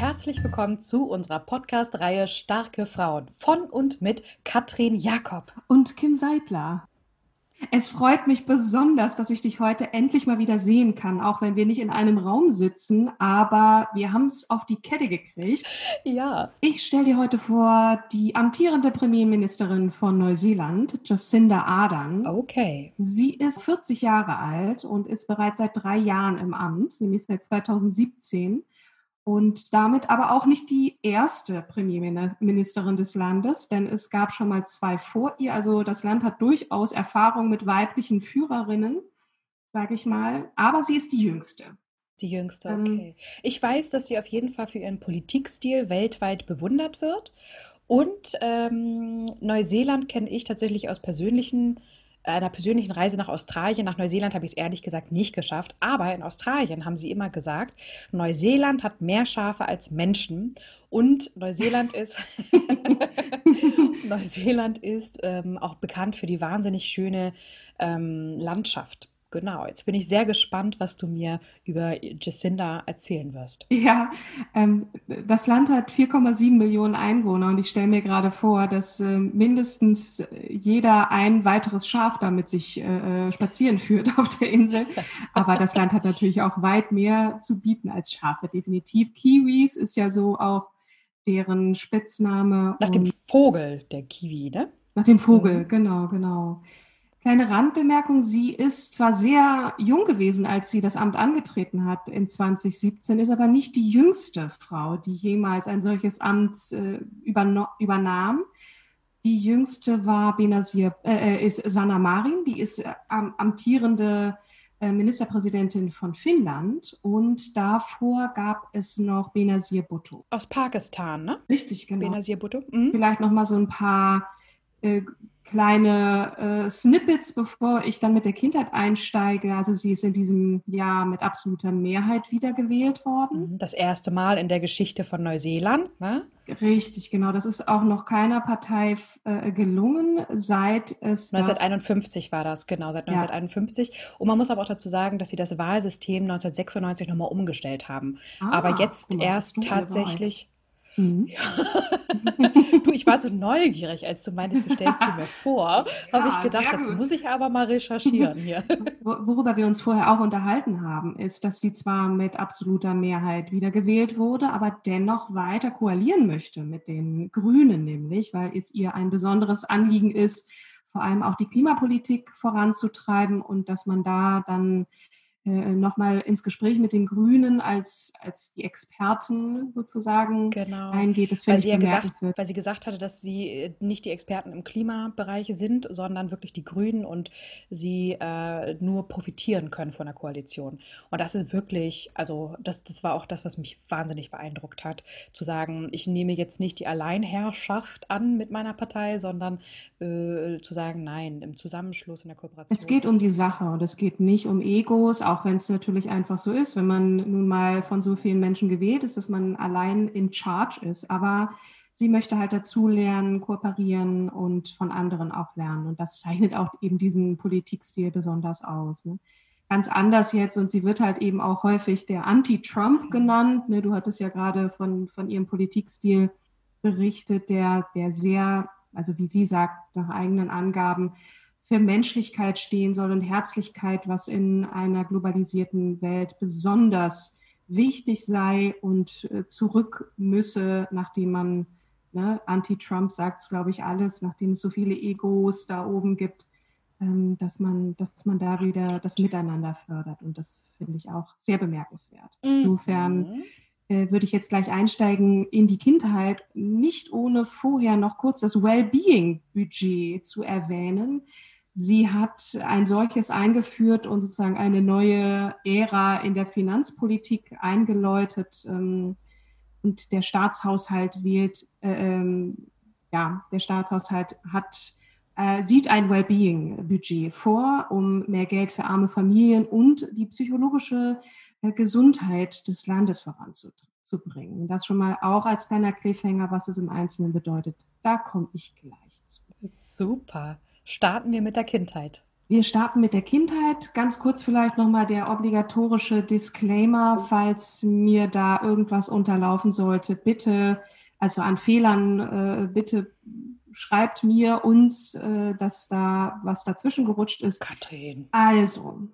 Herzlich willkommen zu unserer Podcast-Reihe Starke Frauen von und mit Katrin Jakob. und Kim Seidler. Es freut mich besonders, dass ich dich heute endlich mal wieder sehen kann, auch wenn wir nicht in einem Raum sitzen, aber wir haben es auf die Kette gekriegt. Ja, Ich stelle dir heute vor die amtierende Premierministerin von Neuseeland, Jacinda Ardern. okay. Sie ist 40 Jahre alt und ist bereits seit drei Jahren im Amt, nämlich seit 2017. Und damit aber auch nicht die erste Premierministerin des Landes, denn es gab schon mal zwei vor ihr. Also das Land hat durchaus Erfahrung mit weiblichen Führerinnen, sage ich mal. Aber sie ist die jüngste. Die jüngste, Ähm, okay. Ich weiß, dass sie auf jeden Fall für ihren Politikstil weltweit bewundert wird. Und ähm, Neuseeland kenne ich tatsächlich aus persönlichen, einer persönlichen Reise nach Australien. Nach Neuseeland habe ich es ehrlich gesagt nicht geschafft. Aber in Australien haben sie immer gesagt, Neuseeland hat mehr Schafe als Menschen. Und Neuseeland ist, Neuseeland ist ähm, auch bekannt für die wahnsinnig schöne ähm, Landschaft. Genau, jetzt bin ich sehr gespannt, was du mir über Jacinda erzählen wirst. Ja, ähm, das Land hat 4,7 Millionen Einwohner und ich stelle mir gerade vor, dass ähm, mindestens jeder ein weiteres Schaf da mit sich äh, spazieren führt auf der Insel. Aber das Land hat natürlich auch weit mehr zu bieten als Schafe, definitiv. Kiwis ist ja so auch deren Spitzname. Nach dem Vogel, der Kiwi, ne? Nach dem Vogel, Mhm. genau, genau. Kleine Randbemerkung, sie ist zwar sehr jung gewesen, als sie das Amt angetreten hat in 2017, ist aber nicht die jüngste Frau, die jemals ein solches Amt äh, übernahm. Die jüngste war Benazir, äh, ist Sanna Marin, die ist äh, am- amtierende äh, Ministerpräsidentin von Finnland und davor gab es noch Benazir Bhutto. Aus Pakistan, ne? Richtig, genau. Benazir Bhutto. Mhm. Vielleicht noch mal so ein paar äh, kleine äh, Snippets, bevor ich dann mit der Kindheit einsteige. Also sie ist in diesem Jahr mit absoluter Mehrheit wiedergewählt worden. Mhm. Das erste Mal in der Geschichte von Neuseeland, ne? Richtig, genau. Das ist auch noch keiner Partei äh, gelungen, seit es das 1951 war das, genau, seit Ja. 1951. Und man muss aber auch dazu sagen, dass sie das Wahlsystem 1996 nochmal umgestellt haben. Ah, aber jetzt erst tatsächlich. Mhm. Du, ich war so neugierig, als du meintest, du stellst sie mir vor, habe ich Ja, gedacht, jetzt muss ich aber mal recherchieren hier. Wo- Worüber wir uns vorher auch unterhalten haben, ist, dass sie zwar mit absoluter Mehrheit wiedergewählt wurde, aber dennoch weiter koalieren möchte mit den Grünen, nämlich, weil es ihr ein besonderes Anliegen ist, vor allem auch die Klimapolitik voranzutreiben und dass man da dann nochmal ins Gespräch mit den Grünen als, als die Experten sozusagen Genau. eingeht. Das Weil sie ja gesagt, weil sie gesagt hatte, dass sie äh, nicht die Experten im Klimabereich sind, sondern wirklich die Grünen und sie äh, nur profitieren können von der Koalition. Und das ist wirklich, also das, das war auch das, was mich wahnsinnig beeindruckt hat, zu sagen, ich nehme jetzt nicht die Alleinherrschaft an mit meiner Partei, sondern äh, zu sagen, nein, im Zusammenschluss, in der Kooperation. Es geht um die Sache und es geht nicht um Egos, auch wenn es natürlich einfach so ist, wenn man nun mal von so vielen Menschen gewählt ist, dass man allein in Charge ist. Aber sie möchte halt dazulernen, kooperieren und von anderen auch lernen. Und das zeichnet auch eben diesen Politikstil besonders aus. Ne? Ganz anders jetzt und sie wird halt eben auch häufig der Anti-Trump genannt. Ne? Du hattest ja gerade von, von ihrem Politikstil berichtet, der, der sehr also wie sie sagt, nach eigenen Angaben, für Menschlichkeit stehen soll und Herzlichkeit, was in einer globalisierten Welt besonders wichtig sei und äh, zurück müsse, nachdem man, ne, Anti-Trump sagt es, glaube ich, alles, nachdem es so viele Egos da oben gibt, ähm, dass, man, dass man da wieder das Miteinander fördert. Und das finde ich auch sehr bemerkenswert. Mhm. Insofern äh, würde ich jetzt gleich einsteigen in die Kindheit, nicht ohne vorher noch kurz das Wellbeing-Budget zu erwähnen. Sie hat ein solches eingeführt und sozusagen eine neue Ära in der Finanzpolitik eingeläutet. Ähm, und der Staatshaushalt wählt, äh, ähm, ja, der Staatshaushalt hat, äh, sieht ein Wellbeing-Budget vor, um mehr Geld für arme Familien und die psychologische äh, Gesundheit des Landes voranzubringen. Das schon mal auch als kleiner Cliffhanger, was es im Einzelnen bedeutet. Da komme ich gleich zu. Super starten wir mit der Kindheit. Wir starten mit der Kindheit. Ganz kurz vielleicht nochmal der obligatorische Disclaimer, falls mir da irgendwas unterlaufen sollte. Bitte, also an Fehlern, äh, bitte schreibt mir uns, äh, dass da was dazwischen gerutscht ist. Katrin. Also,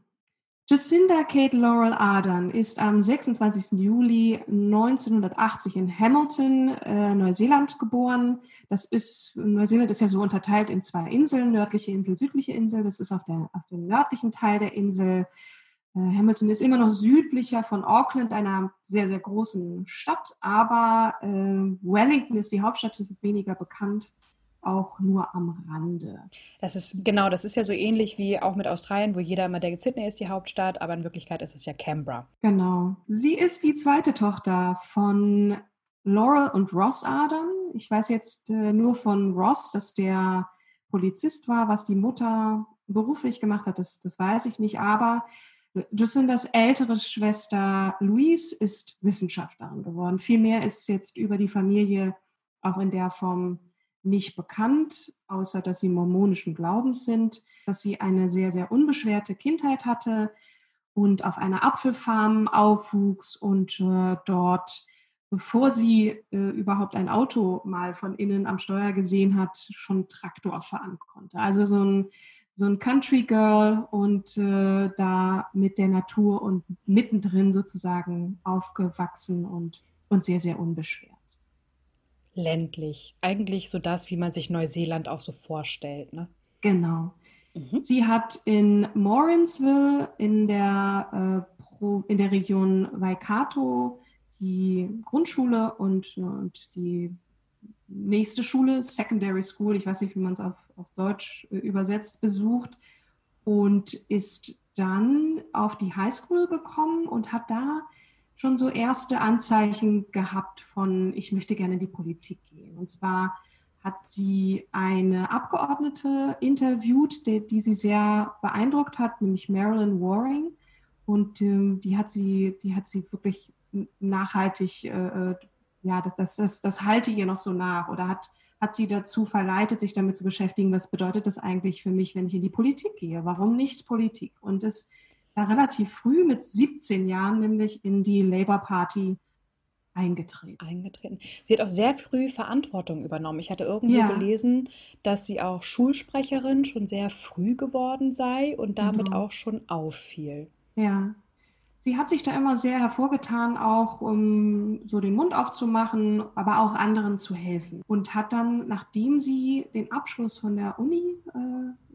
Jacinda Kate Laurel Ardern ist am 26. Juli 1980 in Hamilton, äh, Neuseeland geboren. Das ist, Neuseeland ist ja so unterteilt in zwei Inseln, nördliche Insel, südliche Insel. Das ist auf, der, auf dem nördlichen Teil der Insel. Äh, Hamilton ist immer noch südlicher von Auckland, einer sehr, sehr großen Stadt, aber äh, Wellington ist die Hauptstadt, ist weniger bekannt auch nur am Rande. Das ist genau, das ist ja so ähnlich wie auch mit Australien, wo jeder immer denkt, Sydney ist die Hauptstadt, aber in Wirklichkeit ist es ja Canberra. Genau. Sie ist die zweite Tochter von Laurel und Ross Adam. Ich weiß jetzt äh, nur von Ross, dass der Polizist war, was die Mutter beruflich gemacht hat, das, das weiß ich nicht, aber Jacindas ältere Schwester Louise ist Wissenschaftlerin geworden. Vielmehr ist jetzt über die Familie auch in der Form nicht bekannt, außer dass sie mormonischen Glaubens sind, dass sie eine sehr, sehr unbeschwerte Kindheit hatte und auf einer Apfelfarm aufwuchs und äh, dort, bevor sie äh, überhaupt ein Auto mal von innen am Steuer gesehen hat, schon Traktor fahren konnte. Also so ein, so ein Country Girl und äh, da mit der Natur und mittendrin sozusagen aufgewachsen und, und sehr, sehr unbeschwert ländlich. Eigentlich so das, wie man sich Neuseeland auch so vorstellt. Ne? Genau. Mhm. Sie hat in Morrinsville in der, äh, in der Region Waikato die Grundschule und, und die nächste Schule, Secondary School, ich weiß nicht, wie man es auf, auf Deutsch äh, übersetzt, besucht und ist dann auf die Highschool gekommen und hat da schon so erste Anzeichen gehabt von, ich möchte gerne in die Politik gehen. Und zwar hat sie eine Abgeordnete interviewt, die, die sie sehr beeindruckt hat, nämlich Marilyn Waring. Und ähm, die hat sie, die hat sie wirklich nachhaltig, äh, äh ja, das, das, das halte ihr noch so nach oder hat, hat sie dazu verleitet, sich damit zu beschäftigen, was bedeutet das eigentlich für mich, wenn ich in die Politik gehe? Warum nicht Politik? Und es da relativ früh mit 17 Jahren nämlich in die Labour Party eingetreten. Eingetreten. Sie hat auch sehr früh Verantwortung übernommen. Ich hatte irgendwo ja. gelesen, dass sie auch Schulsprecherin schon sehr früh geworden sei und damit genau. auch schon auffiel. Ja. Sie hat sich da immer sehr hervorgetan, auch um so den Mund aufzumachen, aber auch anderen zu helfen. Und hat dann, nachdem sie den Abschluss von der Uni äh,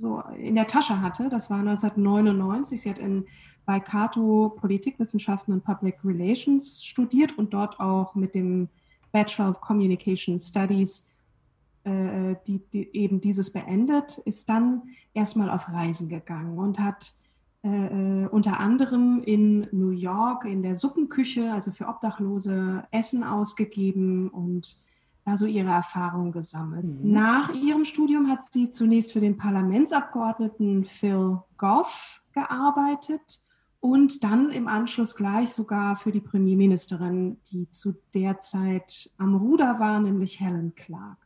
so in der Tasche hatte. Das war 1999. Sie hat in Waikato Politikwissenschaften und Public Relations studiert und dort auch mit dem Bachelor of Communication Studies äh, die, die eben dieses beendet, ist dann erstmal auf Reisen gegangen und hat äh, äh, unter anderem in New York in der Suppenküche, also für Obdachlose, Essen ausgegeben und da so ihre Erfahrungen gesammelt. Mhm. Nach ihrem Studium hat sie zunächst für den Parlamentsabgeordneten Phil Goff gearbeitet und dann im Anschluss gleich sogar für die Premierministerin, die zu der Zeit am Ruder war, nämlich Helen Clark.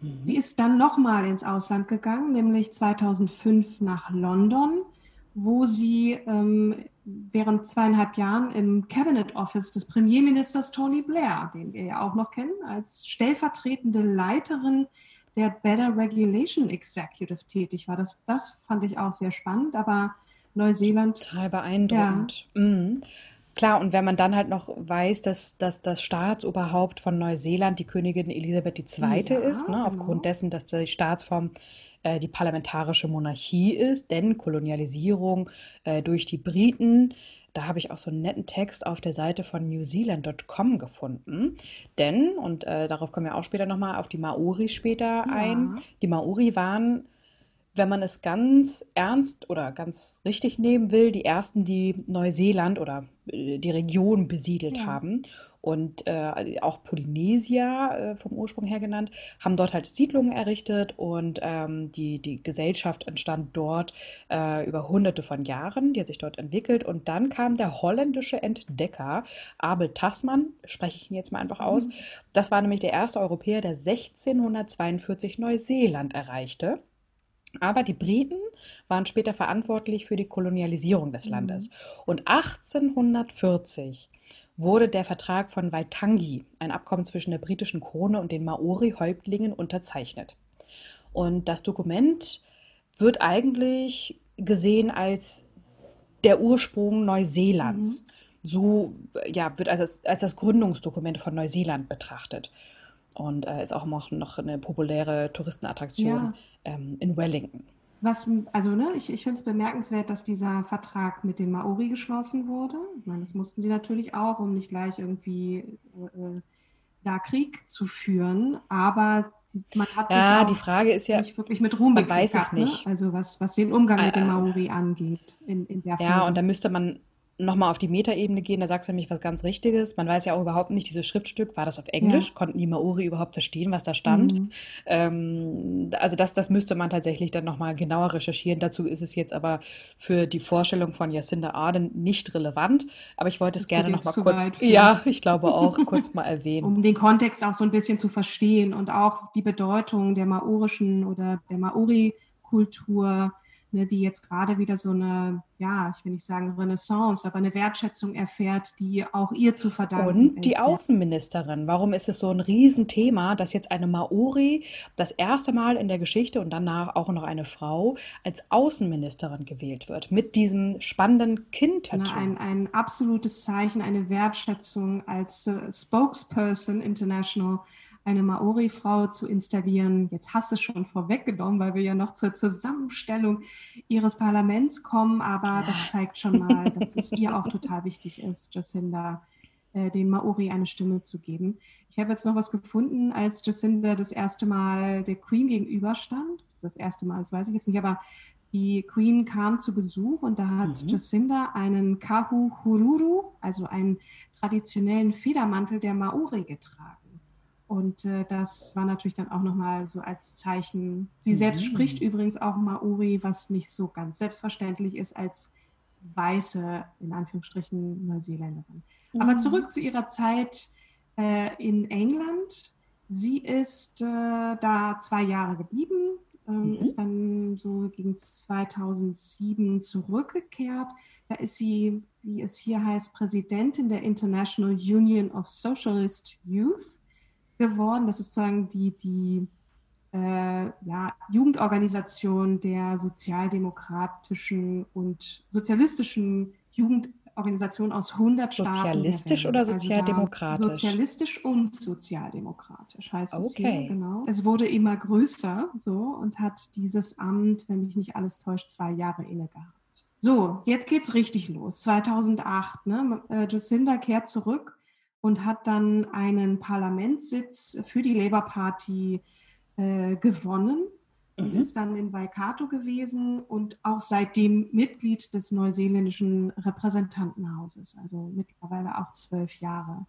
Mhm. Sie ist dann nochmal ins Ausland gegangen, nämlich 2005 nach London wo sie ähm, während zweieinhalb Jahren im Cabinet Office des Premierministers Tony Blair, den wir ja auch noch kennen, als stellvertretende Leiterin der Better Regulation Executive tätig war. Das, das fand ich auch sehr spannend, aber Neuseeland. Total beeindruckend. Ja. Mhm. Klar, und wenn man dann halt noch weiß, dass, dass das Staatsoberhaupt von Neuseeland die Königin Elisabeth II. Ja, ist, ne, aufgrund genau. dessen, dass die Staatsform äh, die parlamentarische Monarchie ist, denn Kolonialisierung äh, durch die Briten, da habe ich auch so einen netten Text auf der Seite von newzealand.com gefunden. Denn, und äh, darauf kommen wir auch später nochmal auf die Maori später ja. ein, die Maori waren wenn man es ganz ernst oder ganz richtig nehmen will, die ersten, die Neuseeland oder äh, die Region besiedelt ja. haben und äh, auch Polynesia äh, vom Ursprung her genannt, haben dort halt Siedlungen errichtet und ähm, die, die Gesellschaft entstand dort äh, über hunderte von Jahren, die hat sich dort entwickelt und dann kam der holländische Entdecker Abel Tasman, spreche ich ihn jetzt mal einfach aus, mhm. das war nämlich der erste Europäer, der 1642 Neuseeland erreichte. Aber die Briten waren später verantwortlich für die Kolonialisierung des Landes. Mhm. Und 1840 wurde der Vertrag von Waitangi, ein Abkommen zwischen der britischen Krone und den Maori-Häuptlingen, unterzeichnet. Und das Dokument wird eigentlich gesehen als der Ursprung Neuseelands. Mhm. So ja, wird als, als das Gründungsdokument von Neuseeland betrachtet. Und äh, ist auch noch eine populäre Touristenattraktion ja. ähm, in Wellington. Was, also ne, ich, ich finde es bemerkenswert, dass dieser Vertrag mit den Maori geschlossen wurde. Ich meine, das mussten sie natürlich auch, um nicht gleich irgendwie äh, da Krieg zu führen. Aber man hat ja, sich auch die Frage ist ja, nicht wirklich mit Ruhm man weiß es ne? nicht. Ne? Also was, was den Umgang äh, mit den Maori angeht in, in der Ja, Form. und da müsste man nochmal auf die Metaebene gehen, da sagst du nämlich was ganz Richtiges. Man weiß ja auch überhaupt nicht, dieses Schriftstück, war das auf Englisch? Ja. Konnten die Maori überhaupt verstehen, was da stand? Mhm. Ähm, also das, das müsste man tatsächlich dann nochmal genauer recherchieren. Dazu ist es jetzt aber für die Vorstellung von Jacinda Arden nicht relevant. Aber ich wollte es das gerne nochmal kurz, ja, ich glaube auch, kurz mal erwähnen. Um den Kontext auch so ein bisschen zu verstehen und auch die Bedeutung der maorischen oder der Maori-Kultur ne, die jetzt gerade wieder so eine, ja, ich will nicht sagen Renaissance, aber eine Wertschätzung erfährt, die auch ihr zu verdanken Und die Außenministerin. Warum ist es so ein Riesenthema, dass jetzt eine Maori das erste Mal in der Geschichte und danach auch noch eine Frau als Außenministerin gewählt wird mit diesem spannenden Kind-Tattoo? Ein, ein absolutes Zeichen, eine Wertschätzung als uh, Spokesperson International eine Maori-Frau zu installieren. Jetzt hast du es schon vorweggenommen, weil wir ja noch zur Zusammenstellung ihres Parlaments kommen, aber das zeigt schon mal, dass es ihr auch total wichtig ist, Jacinda äh, den Maori eine Stimme zu geben. Ich habe jetzt noch was gefunden, als Jacinda das erste Mal der Queen gegenüberstand. Das ist das erste Mal, das weiß ich jetzt nicht, aber die Queen kam zu Besuch und da hat mhm. Jacinda einen Kahu Hururu, also einen traditionellen Federmantel der Maori getragen. Und äh, das war natürlich dann auch nochmal so als Zeichen. Sie selbst mhm. spricht übrigens auch Maori, was nicht so ganz selbstverständlich ist als weiße, in Anführungsstrichen, Neuseeländerin. Mhm. Aber zurück zu ihrer Zeit äh, in England. Sie ist äh, da zwei Jahre geblieben, ähm, mhm. ist dann so gegen 2007 zurückgekehrt. Da ist sie, wie es hier heißt, Präsidentin der International Union of Socialist Youth geworden. Das ist sozusagen die, die äh, ja, Jugendorganisation der sozialdemokratischen und sozialistischen Jugendorganisation aus 100 Staaten. Sozialistisch oder also sozialdemokratisch? Also sozialistisch und sozialdemokratisch heißt okay. es hier, genau. Es wurde immer größer so und hat dieses Amt, wenn mich nicht alles täuscht, zwei Jahre inne gehabt. So, jetzt geht's richtig los. 2008, ne? Äh, Jacinda kehrt zurück und hat dann einen Parlamentssitz für die Labour Party äh, gewonnen und mhm. ist dann in Waikato gewesen und auch seitdem Mitglied des neuseeländischen Repräsentantenhauses, also mittlerweile auch zwölf Jahre.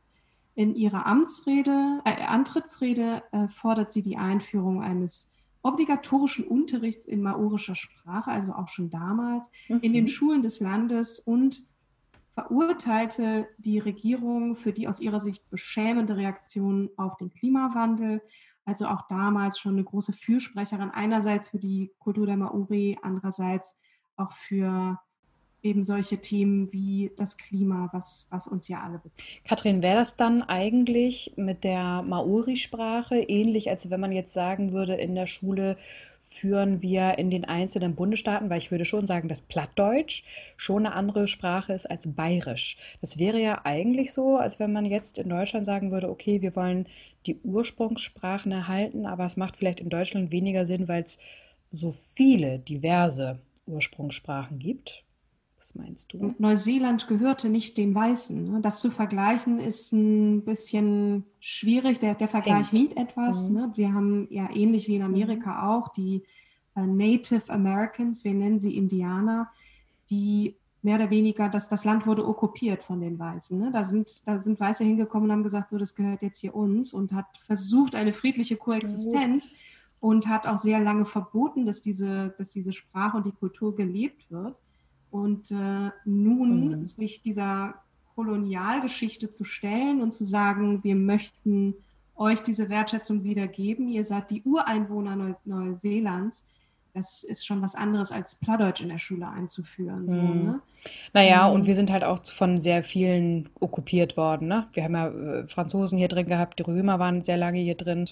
In ihrer Amtsrede, äh, Antrittsrede äh, fordert sie die Einführung eines obligatorischen Unterrichts in maorischer Sprache, also auch schon damals, mhm. in den mhm. Schulen des Landes und verurteilte die Regierung für die aus ihrer Sicht beschämende Reaktion auf den Klimawandel. Also auch damals schon eine große Fürsprecherin einerseits für die Kultur der Maori, andererseits auch für eben solche Themen wie das Klima, was, was uns ja alle betrifft. Katrin, wäre das dann eigentlich mit der Maori-Sprache ähnlich, als wenn man jetzt sagen würde, in der Schule führen wir in den einzelnen Bundesstaaten, weil ich würde schon sagen, dass Plattdeutsch schon eine andere Sprache ist als Bayerisch. Das wäre ja eigentlich so, als wenn man jetzt in Deutschland sagen würde, okay, wir wollen die Ursprungssprachen erhalten, aber es macht vielleicht in Deutschland weniger Sinn, weil es so viele diverse Ursprungssprachen gibt. Was meinst du? Neuseeland gehörte nicht den Weißen. Ne? Das zu vergleichen ist ein bisschen schwierig. Der, der Vergleich hinkt, etwas. Mhm. Ne? Wir haben ja ähnlich wie in Amerika mhm. auch die äh, Native Americans, wir nennen sie Indianer, die mehr oder weniger, dass das Land wurde okkupiert von den Weißen. Ne? Da, sind, da sind Weiße hingekommen und haben gesagt, so, das gehört jetzt hier uns und hat versucht, eine friedliche Koexistenz und hat auch sehr lange verboten, dass diese, dass diese Sprache und die Kultur gelebt wird. Und äh, nun mhm. sich dieser Kolonialgeschichte zu stellen und zu sagen, wir möchten euch diese Wertschätzung wiedergeben, ihr seid die Ureinwohner Neu Neuseelands, das ist schon was anderes als Plattdeutsch in der Schule einzuführen. So, mhm. ne? Naja, und wir sind halt auch von sehr vielen okkupiert worden. Ne? Wir haben ja äh, Franzosen hier drin gehabt, die Römer waren sehr lange hier drin.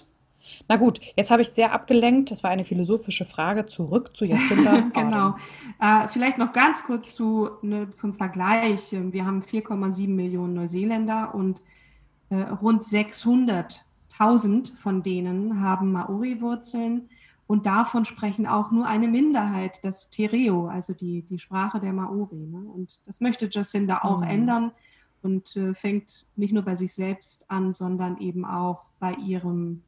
Na gut, jetzt habe ich sehr abgelenkt. Das war eine philosophische Frage. Zurück zu Jacinda. genau. Äh, vielleicht noch ganz kurz zu, ne, zum Vergleich. Wir haben 4,7 Millionen Neuseeländer und äh, rund 600.000 von denen haben Maori-Wurzeln. Und davon sprechen auch nur eine Minderheit, das Tereo, also die, die Sprache der Maori. Ne? Und das möchte Jacinda auch mhm. ändern und äh, fängt nicht nur bei sich selbst an, sondern eben auch bei ihrem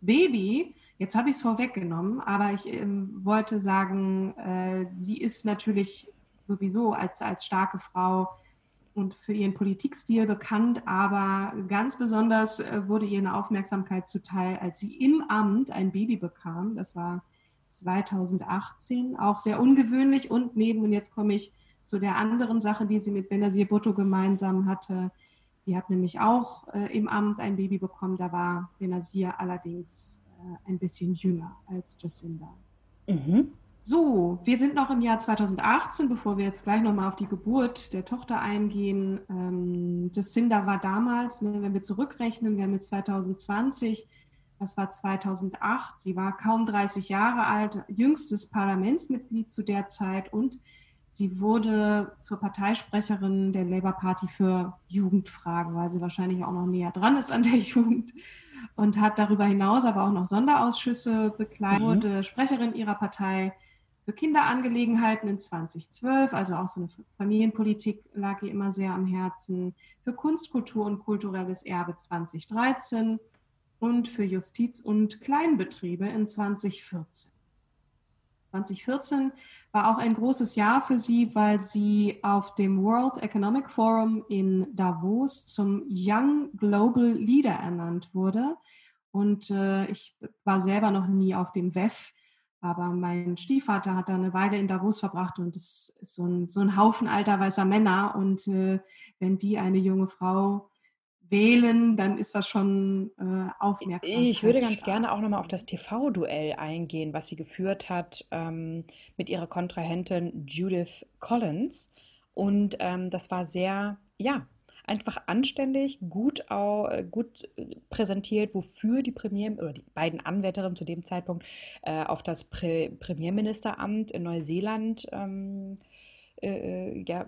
Baby, jetzt habe ich es vorweggenommen, aber ich ähm, wollte sagen, äh, sie ist natürlich sowieso als, als starke Frau und für ihren Politikstil bekannt, aber ganz besonders äh, wurde ihr eine Aufmerksamkeit zuteil, als sie im Amt ein Baby bekam. Das war 2018, auch sehr ungewöhnlich und neben, und jetzt komme ich zu der anderen Sache, die sie mit Benazir Bhutto gemeinsam hatte, die hat nämlich auch äh, im Amt ein Baby bekommen. Da war Benazir allerdings äh, ein bisschen jünger als Jacinda. Mhm. So, wir sind noch im Jahr 2018, bevor wir jetzt gleich nochmal auf die Geburt der Tochter eingehen. Ähm, Jacinda war damals, ne, wenn wir zurückrechnen, wir haben mit 2020, das war 2008, sie war kaum 30 Jahre alt, jüngstes Parlamentsmitglied zu der Zeit und Sie wurde zur Parteisprecherin der Labour Party für Jugendfragen, weil sie wahrscheinlich auch noch näher dran ist an der Jugend und hat darüber hinaus aber auch noch Sonderausschüsse bekleidet, mhm. wurde Sprecherin ihrer Partei für Kinderangelegenheiten in 2012, also auch so eine Familienpolitik lag ihr immer sehr am Herzen, für Kunst, Kultur und kulturelles Erbe 2013 und für Justiz und Kleinbetriebe in 2014. 2014 war auch ein großes Jahr für sie, weil sie auf dem World Economic Forum in Davos zum Young Global Leader ernannt wurde. Und äh, ich war selber noch nie auf dem WEF, aber mein Stiefvater hat da eine Weile in Davos verbracht und es ist so ein, so ein Haufen alter weißer Männer. Und äh, wenn die eine junge Frau wählen, dann ist das schon äh, aufmerksam. Ich würde ganz gerne auch nochmal auf das TV-Duell eingehen, was sie geführt hat ähm, mit ihrer Kontrahentin Judith Collins. Und ähm, das war sehr, ja, einfach anständig, gut, äh, gut präsentiert, wofür die Premier oder die beiden Anwärterinnen zu dem Zeitpunkt äh, auf das Prä Premierministeramt in Neuseeland ähm, äh, äh ja,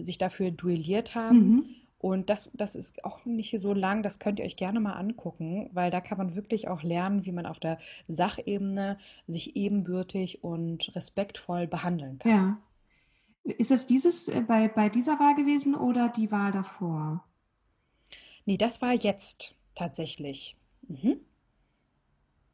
sich dafür duelliert haben. Mhm. Und das, das ist auch nicht so lang, das könnt ihr euch gerne mal angucken, weil da kann man wirklich auch lernen, wie man auf der Sachebene sich ebenbürtig und respektvoll behandeln kann. Ja. Ist es dieses äh, bei, bei dieser Wahl gewesen oder die Wahl davor? Nee, das war jetzt tatsächlich. Mhm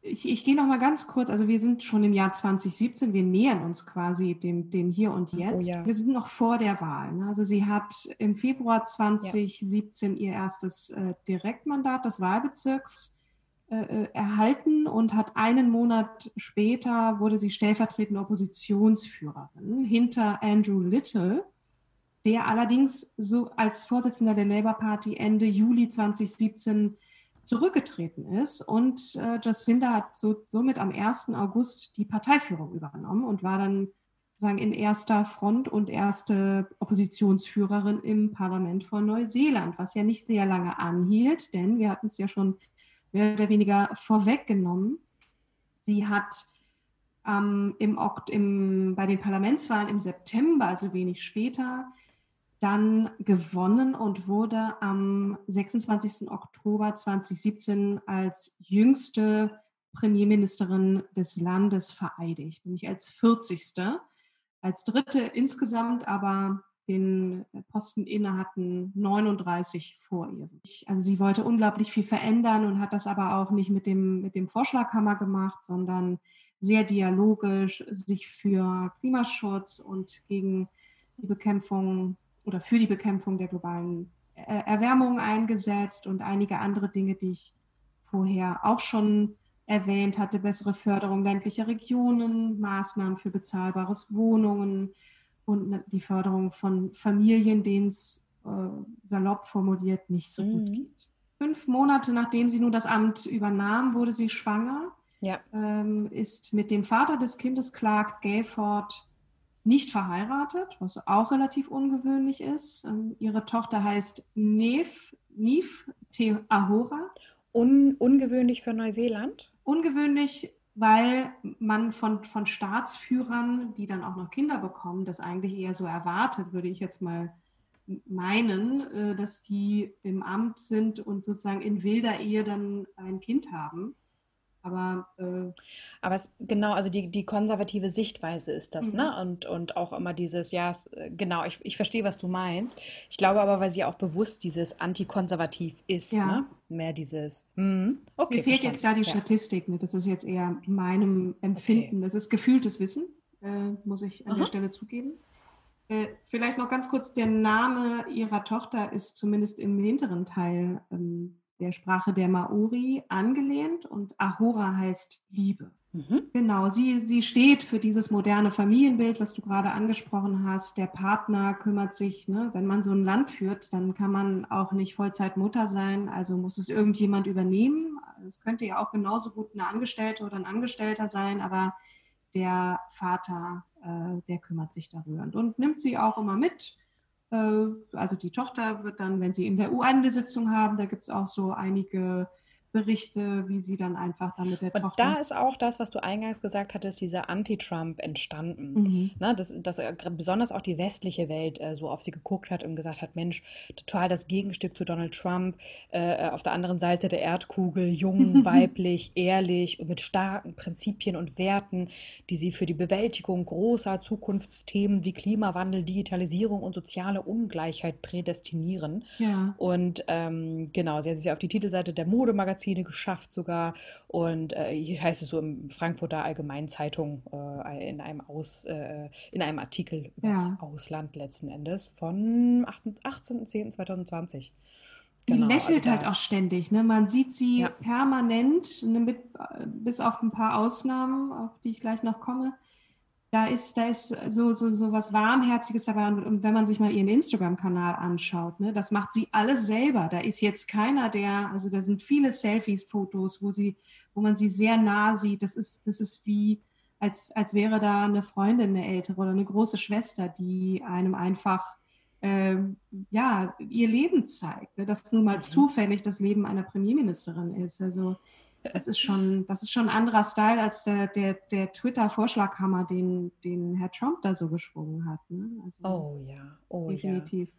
ich, ich gehe noch mal ganz kurz, also wir sind schon im Jahr 2017, wir nähern uns quasi dem, dem Hier und Jetzt. Oh ja. Wir sind noch vor der Wahl. Ne? Also sie hat im Februar 2017 ja. ihr erstes äh, Direktmandat des Wahlbezirks äh, äh, erhalten und hat einen Monat später wurde sie stellvertretende Oppositionsführerin hinter Andrew Little, der allerdings so als Vorsitzender der Labour Party Ende Juli 2017 zurückgetreten ist. Und äh, Jacinda hat so, somit am 1. August die Parteiführung übernommen und war dann sagen in erster Front und erste Oppositionsführerin im Parlament von Neuseeland, was ja nicht sehr lange anhielt, denn wir hatten es ja schon mehr oder weniger vorweggenommen. Sie hat ähm, im, im, bei den Parlamentswahlen im September, also wenig später, dann gewonnen und wurde am 26. Oktober 2017 als jüngste Premierministerin des Landes vereidigt, nämlich als 40. Als dritte insgesamt, aber den Posten inne hatten 39 vor ihr. Also sie wollte unglaublich viel verändern und hat das aber auch nicht mit dem, mit dem Vorschlaghammer gemacht, sondern sehr dialogisch sich für Klimaschutz und gegen die Bekämpfung oder für die Bekämpfung der globalen Erwärmung eingesetzt und einige andere Dinge, die ich vorher auch schon erwähnt hatte, bessere Förderung ländlicher Regionen, Maßnahmen für bezahlbares Wohnungen und die Förderung von Familien, denen es äh, salopp formuliert nicht so mhm. gut geht. Fünf Monate nachdem sie nun das Amt übernahm, wurde sie schwanger, ja. ähm, ist mit dem Vater des Kindes, Clark Gayford, nicht verheiratet, was auch relativ ungewöhnlich ist. Ähm, ihre Tochter heißt Neve, Neve Te Ahora. Un ungewöhnlich für Neuseeland? Ungewöhnlich, weil man von, von Staatsführern, die dann auch noch Kinder bekommen, das eigentlich eher so erwartet, würde ich jetzt mal meinen, äh, dass die im Amt sind und sozusagen in wilder Ehe dann ein Kind haben. Aber, äh, aber es, genau, also die, die konservative Sichtweise ist das, ne? mhm. ne? Und, und auch immer dieses, ja, äh, genau, ich, ich verstehe, was du meinst. Ich glaube aber, weil sie auch bewusst dieses antikonservativ ist, ja. ne? Mehr dieses, mh, okay. Mir fehlt verstanden. jetzt da die ja. Statistik, ne? Das ist jetzt eher meinem Empfinden. Okay. Das ist gefühltes Wissen, äh, muss ich an Aha. der Stelle zugeben. Äh, vielleicht noch ganz kurz, der Name ihrer Tochter ist zumindest im hinteren Teil ähm, der Sprache der Maori angelehnt und Ahura heißt Liebe. Mhm. Genau, sie, sie steht für dieses moderne Familienbild, was du gerade angesprochen hast. Der Partner kümmert sich, ne? wenn man so ein Land führt, dann kann man auch nicht Vollzeitmutter sein, also muss es irgendjemand übernehmen. Es könnte ja auch genauso gut eine Angestellte oder ein Angestellter sein, aber der Vater, äh, der kümmert sich darüber und nimmt sie auch immer mit also die Tochter wird dann, wenn sie in der UN eine haben, da gibt es auch so einige Berichte, wie sie dann einfach dann mit der und Tochter. Da ist auch das, was du eingangs gesagt hattest, dieser Anti-Trump entstanden. Mhm. Na, dass, dass besonders auch die westliche Welt äh, so auf sie geguckt hat und gesagt hat, Mensch, total das Gegenstück zu Donald Trump, äh, auf der anderen Seite der Erdkugel, jung, weiblich, ehrlich und mit starken Prinzipien und Werten, die sie für die Bewältigung großer Zukunftsthemen wie Klimawandel, Digitalisierung und soziale Ungleichheit prädestinieren. Ja. Und ähm, genau, sie hat sich auf die Titelseite der Modemagazin Magazine geschafft sogar. Und äh, hier heißt es so im Frankfurter Allgemeinen Zeitung äh, in, einem Aus, äh, in einem Artikel über das ja. Ausland letzten Endes von 18.10.2020. Genau, die lächelt also halt auch ständig. Ne? Man sieht sie ja. permanent, ne, mit, bis auf ein paar Ausnahmen, auf die ich gleich noch komme da ist, da ist so, so, so was Warmherziges dabei. Und, und wenn man sich mal ihren Instagram-Kanal anschaut, ne, das macht sie alles selber. Da ist jetzt keiner, der, also da sind viele Selfies, Fotos, wo sie, wo man sie sehr nah sieht. Das ist, das ist wie, als, als wäre da eine Freundin, eine ältere oder eine große Schwester, die einem einfach äh, ja, ihr Leben zeigt. Ne? Das nun mal mhm. zufällig das Leben einer Premierministerin ist. Also das ist schon, das ist schon ein anderer Style als der, der, der Twitter-Vorschlaghammer, den, den Herr Trump da so geschwungen hat. Ne? Also oh ja, oh definitiv. ja.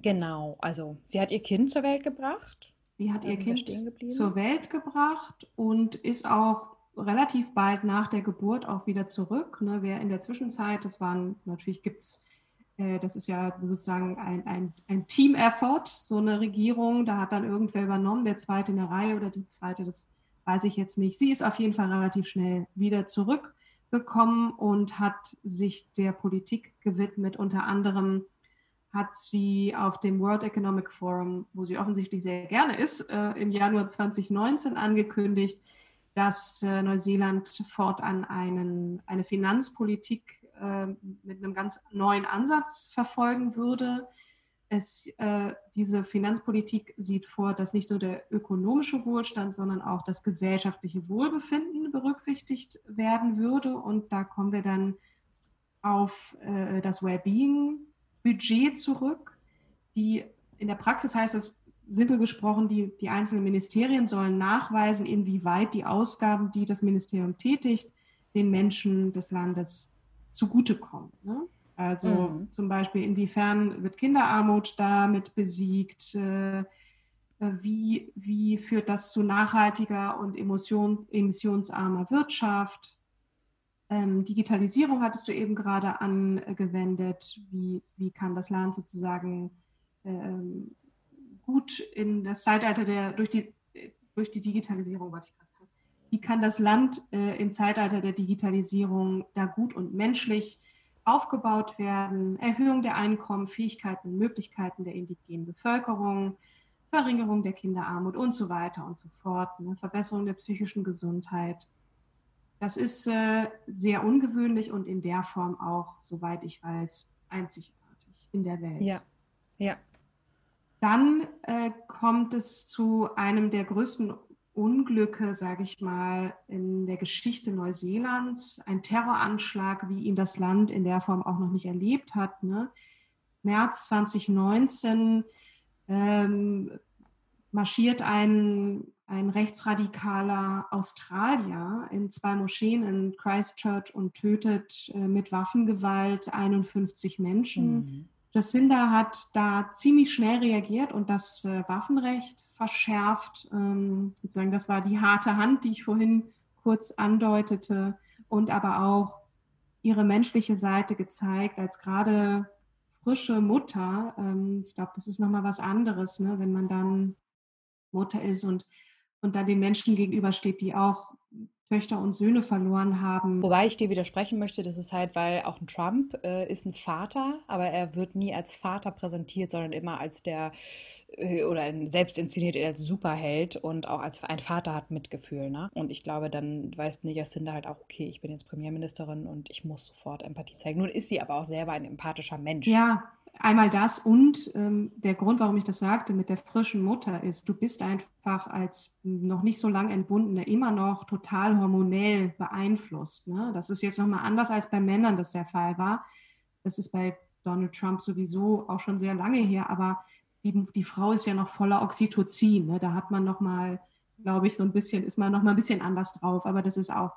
Genau, also sie hat ihr Kind zur Welt gebracht. Sie hat ihr Kind zur Welt gebracht und ist auch relativ bald nach der Geburt auch wieder zurück. Ne? Wer in der Zwischenzeit, das waren, natürlich gibt es das ist ja sozusagen ein, ein, ein Team-Effort, so eine Regierung. Da hat dann irgendwer übernommen, der zweite in der Reihe oder die zweite, das weiß ich jetzt nicht. Sie ist auf jeden Fall relativ schnell wieder zurückgekommen und hat sich der Politik gewidmet. Unter anderem hat sie auf dem World Economic Forum, wo sie offensichtlich sehr gerne ist, äh, im Januar 2019 angekündigt, dass äh, Neuseeland fortan einen, eine Finanzpolitik äh, mit einem ganz neuen Ansatz verfolgen würde. Es, äh, diese Finanzpolitik sieht vor, dass nicht nur der ökonomische Wohlstand, sondern auch das gesellschaftliche Wohlbefinden berücksichtigt werden würde. Und da kommen wir dann auf äh, das Wellbeing-Budget zurück. Die, in der Praxis heißt es simpel gesprochen, die, die einzelnen Ministerien sollen nachweisen, inwieweit die Ausgaben, die das Ministerium tätigt, den Menschen des Landes zugutekommen. Ne? Also mhm. zum Beispiel, inwiefern wird Kinderarmut damit besiegt? Äh, wie, wie führt das zu nachhaltiger und emotion, emissionsarmer Wirtschaft? Ähm, Digitalisierung hattest du eben gerade angewendet. Wie, wie kann das Land sozusagen ähm, gut in das Zeitalter der, durch die, durch die Digitalisierung, wollte ich wie kann das Land äh, im Zeitalter der Digitalisierung da gut und menschlich aufgebaut werden? Erhöhung der Einkommen, Fähigkeiten und Möglichkeiten der indigenen Bevölkerung, Verringerung der Kinderarmut und so weiter und so fort, ne? Verbesserung der psychischen Gesundheit. Das ist äh, sehr ungewöhnlich und in der Form auch, soweit ich weiß, einzigartig in der Welt. Ja, ja. Dann äh, kommt es zu einem der größten Unglücke, sage ich mal, in der Geschichte Neuseelands. Ein Terroranschlag, wie ihn das Land in der Form auch noch nicht erlebt hat. Ne? März 2019 ähm, marschiert ein, ein rechtsradikaler Australier in zwei Moscheen in Christchurch und tötet äh, mit Waffengewalt 51 Menschen. Mhm. Jacinda hat da ziemlich schnell reagiert und das äh, Waffenrecht verschärft. Ähm, sozusagen, das war die harte Hand, die ich vorhin kurz andeutete, und aber auch ihre menschliche Seite gezeigt, als gerade frische Mutter, ähm, ich glaube, das ist nochmal was anderes, ne, wenn man dann Mutter ist und, und dann den Menschen gegenübersteht, die auch Töchter und Söhne verloren haben. Wobei ich dir widersprechen möchte, das ist halt, weil auch ein Trump äh, ist ein Vater, aber er wird nie als Vater präsentiert, sondern immer als der äh, oder selbst inszeniert als Superheld und auch als ein Vater hat Mitgefühl. Ne? Und ich glaube, dann weiß Jacinda halt auch, okay, ich bin jetzt Premierministerin und ich muss sofort Empathie zeigen. Nun ist sie aber auch selber ein empathischer Mensch. Ja, Einmal das und ähm, der Grund, warum ich das sagte mit der frischen Mutter ist, du bist einfach als noch nicht so lang entbundene immer noch total hormonell beeinflusst. Ne? Das ist jetzt nochmal anders als bei Männern das der Fall war. Das ist bei Donald Trump sowieso auch schon sehr lange her, aber die, die Frau ist ja noch voller Oxytocin. Ne? Da hat man nochmal, glaube ich, so ein bisschen, ist man nochmal ein bisschen anders drauf, aber das ist auch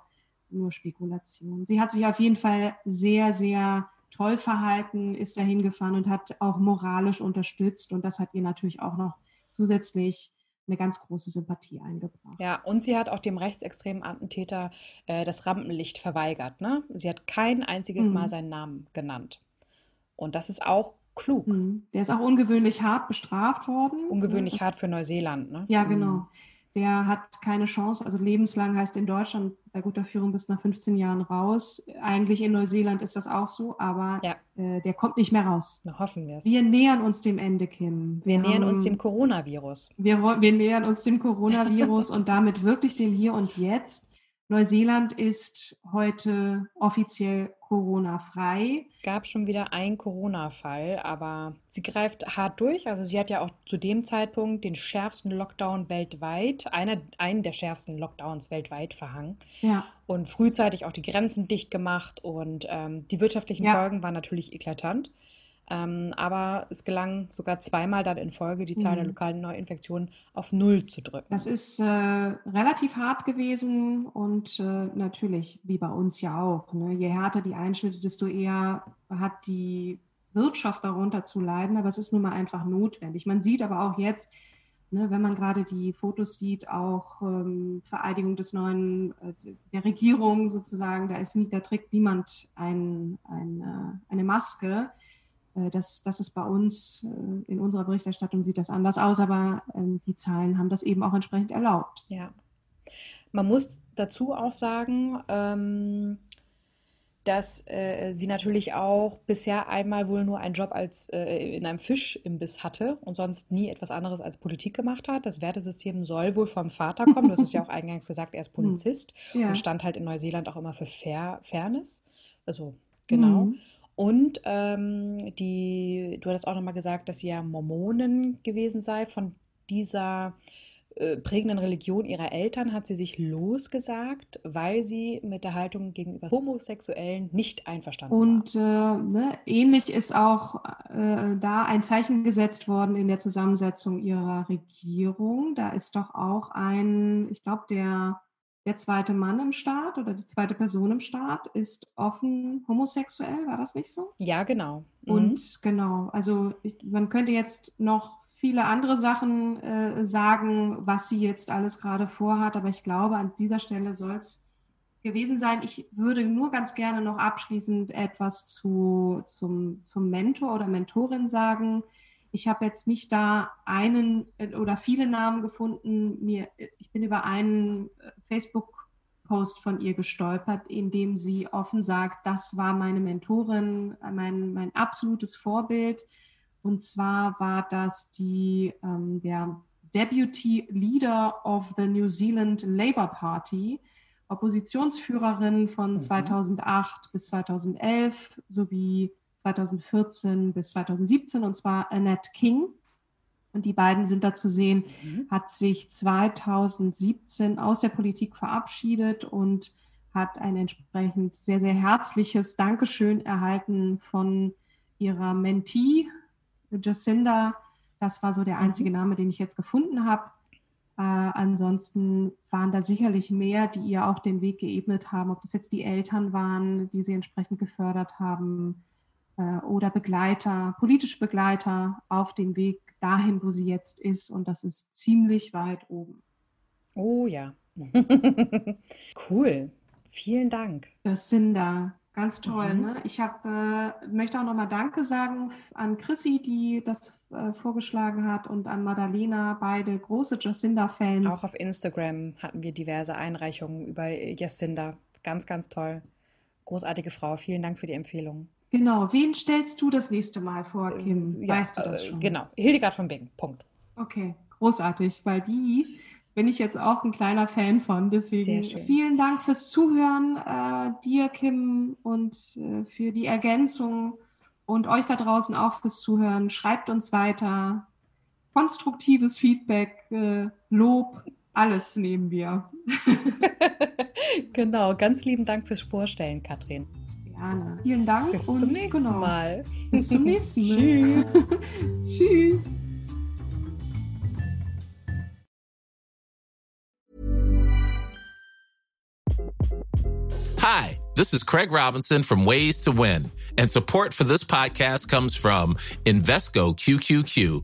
nur Spekulation. Sie hat sich auf jeden Fall sehr, sehr toll verhalten, ist dahin gefahren und hat auch moralisch unterstützt. Und das hat ihr natürlich auch noch zusätzlich eine ganz große Sympathie eingebracht. Ja, und sie hat auch dem rechtsextremen Attentäter äh, das Rampenlicht verweigert. Ne? Sie hat kein einziges mhm. Mal seinen Namen genannt. Und das ist auch klug. Mhm. Der ist auch ungewöhnlich hart bestraft worden. Ungewöhnlich hart für Neuseeland, ne? Ja, genau. Der hat keine Chance. Also lebenslang heißt in Deutschland bei guter Führung bis nach 15 Jahren raus. Eigentlich in Neuseeland ist das auch so, aber ja. äh, der kommt nicht mehr raus. Na, hoffen wir es. Wir nähern uns dem Ende, Kim. Wir, wir nähern haben, uns dem Coronavirus. Wir, wir nähern uns dem Coronavirus und damit wirklich dem Hier und Jetzt. Neuseeland ist heute offiziell Corona-frei. Gab schon wieder einen Corona-Fall, aber sie greift hart durch. Also sie hat ja auch zu dem Zeitpunkt den schärfsten Lockdown weltweit, einer, einen der schärfsten Lockdowns weltweit verhangen. Ja. Und frühzeitig auch die Grenzen dicht gemacht und ähm, die wirtschaftlichen ja. Folgen waren natürlich eklatant. Ähm, aber es gelang sogar zweimal dann in Folge, die Zahl mhm. der lokalen Neuinfektionen auf Null zu drücken. Das ist äh, relativ hart gewesen und äh, natürlich, wie bei uns ja auch. Ne? Je härter die Einschnitte, desto eher hat die Wirtschaft darunter zu leiden. Aber es ist nun mal einfach notwendig. Man sieht aber auch jetzt, ne, wenn man gerade die Fotos sieht, auch ähm, Vereidigung des neuen, äh, der Regierung sozusagen, da, ist nie, da trägt niemand ein, ein, äh, eine Maske. Äh, das, das ist bei uns, äh, in unserer Berichterstattung sieht das anders aus, aber ähm, die Zahlen haben das eben auch entsprechend erlaubt. Ja. Man muss dazu auch sagen, ähm, dass äh, sie natürlich auch bisher einmal wohl nur einen Job als in einem Fischimbiss hatte und sonst nie etwas anderes als Politik gemacht hat. Das Wertesystem soll wohl vom Vater kommen. Du hast es ja auch eingangs gesagt, er ist hm. Polizist ja. und stand halt in Neuseeland auch immer für Fair, Fairness. Also genau. Mhm. Und ähm, die, du hattest auch nochmal gesagt, dass sie ja Mormonen gewesen sei. Von dieser äh, prägenden Religion ihrer Eltern hat sie sich losgesagt, weil sie mit der Haltung gegenüber Homosexuellen nicht einverstanden Und war. äh, ne, ähnlich ist auch äh, da ein Zeichen gesetzt worden in der Zusammensetzung ihrer Regierung. Da ist doch auch ein, ich glaube, der, der zweite Mann im Staat oder die zweite Person im Staat ist offen homosexuell, war das nicht so? Ja, genau. Mhm. Und genau, also ich, man könnte jetzt noch viele andere Sachen äh, sagen, was sie jetzt alles gerade vorhat. Aber ich glaube, an dieser Stelle soll es gewesen sein. Ich würde nur ganz gerne noch abschließend etwas zu, zum, zum Mentor oder Mentorin sagen. Ich habe jetzt nicht da einen äh, oder viele Namen gefunden. Mir, ich bin über einen äh, Facebook-Post von ihr gestolpert, in dem sie offen sagt, das war meine Mentorin, mein, mein absolutes Vorbild und zwar war das die, ähm, der Deputy Leader of the New Zealand Labour Party, Oppositionsführerin von mhm. 2008 bis 2011 sowie 2014 bis 2017, und zwar Annette King. Und die beiden sind da zu sehen, mhm. hat sich 2017 aus der Politik verabschiedet und hat ein entsprechend sehr, sehr herzliches Dankeschön erhalten von ihrer Mentee, Jacinda, das war so der einzige mhm. Name, den ich jetzt gefunden habe. Äh, ansonsten waren da sicherlich mehr, die ihr auch den Weg geebnet haben, ob das jetzt die Eltern waren, die sie entsprechend gefördert haben, oder Begleiter, politische Begleiter auf dem Weg dahin, wo sie jetzt ist. Und das ist ziemlich weit oben. Oh ja. cool. Vielen Dank. Das sind da Ganz toll. Mhm. Ne? Ich hab, äh, möchte auch nochmal Danke sagen an Chrissy, die das äh, vorgeschlagen hat, und an Madalena, beide große Jacinda-Fans. Auch auf Instagram hatten wir diverse Einreichungen über Jacinda. Ganz, ganz toll. Großartige Frau. Vielen Dank für die Empfehlung. Genau. Wen stellst du das nächste Mal vor, Kim? Ja, weißt du das äh, schon? Genau. Hildegard von Bingen. Punkt. Okay. Großartig, weil die bin ich jetzt auch ein kleiner Fan von. Deswegen vielen Dank fürs Zuhören, äh, dir, Kim, und äh, für die Ergänzung und euch da draußen auch fürs Zuhören. Schreibt uns weiter. Konstruktives Feedback, äh, Lob, alles nehmen wir. genau, ganz lieben Dank fürs Vorstellen, Katrin. Gerne. Vielen Dank. Bis zum nächsten genau, Mal. Bis zum nächsten Mal. Tschüss. Tschüss. Hi, this is Craig Robinson from Ways to Win, and support for this podcast comes from Invesco QQQ,